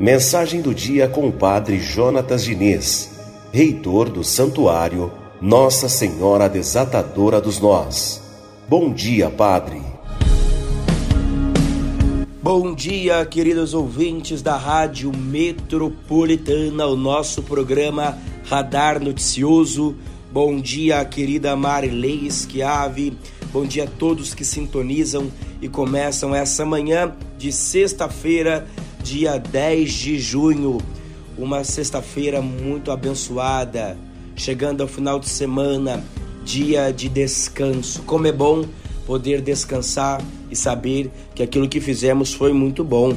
Mensagem do dia com o Padre Jonatas Diniz, reitor do Santuário Nossa Senhora Desatadora dos Nós. Bom dia, Padre. Bom dia, queridos ouvintes da Rádio Metropolitana, o nosso programa Radar Noticioso. Bom dia, querida Marilei Schiave. Bom dia a todos que sintonizam e começam essa manhã de sexta-feira, dia 10 de junho. Uma sexta-feira muito abençoada, chegando ao final de semana, dia de descanso. Como é bom poder descansar e saber que aquilo que fizemos foi muito bom.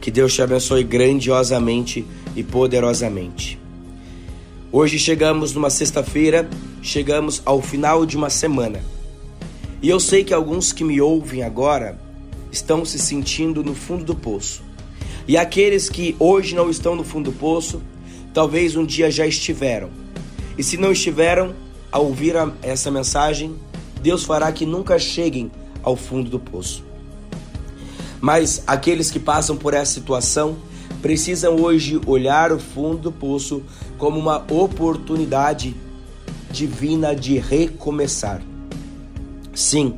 Que Deus te abençoe grandiosamente e poderosamente. Hoje chegamos numa sexta-feira, chegamos ao final de uma semana. E eu sei que alguns que me ouvem agora estão se sentindo no fundo do poço. E aqueles que hoje não estão no fundo do poço, talvez um dia já estiveram. E se não estiveram, ao ouvir essa mensagem, Deus fará que nunca cheguem ao fundo do poço. Mas aqueles que passam por essa situação precisam hoje olhar o fundo do poço como uma oportunidade divina de recomeçar. Sim,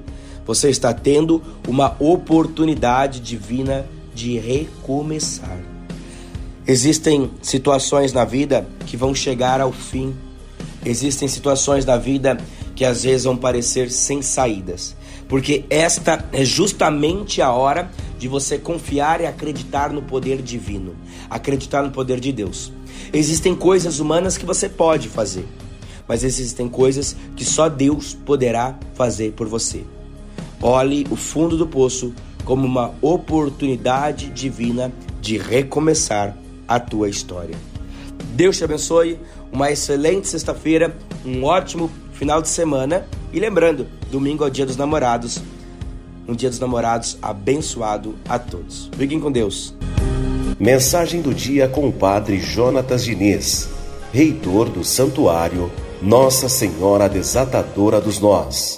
você está tendo uma oportunidade divina de recomeçar. Existem situações na vida que vão chegar ao fim. Existem situações na vida que às vezes vão parecer sem saídas, porque esta é justamente a hora de você confiar e acreditar no poder divino, acreditar no poder de Deus. Existem coisas humanas que você pode fazer, mas existem coisas que só Deus poderá fazer por você. Olhe o fundo do poço como uma oportunidade divina de recomeçar a tua história. Deus te abençoe, uma excelente sexta-feira, um ótimo final de semana. E lembrando, domingo é o dia dos namorados. Um dia dos namorados abençoado a todos. Fiquem com Deus. Mensagem do dia com o Padre Jonatas Diniz, reitor do Santuário Nossa Senhora Desatadora dos Nós.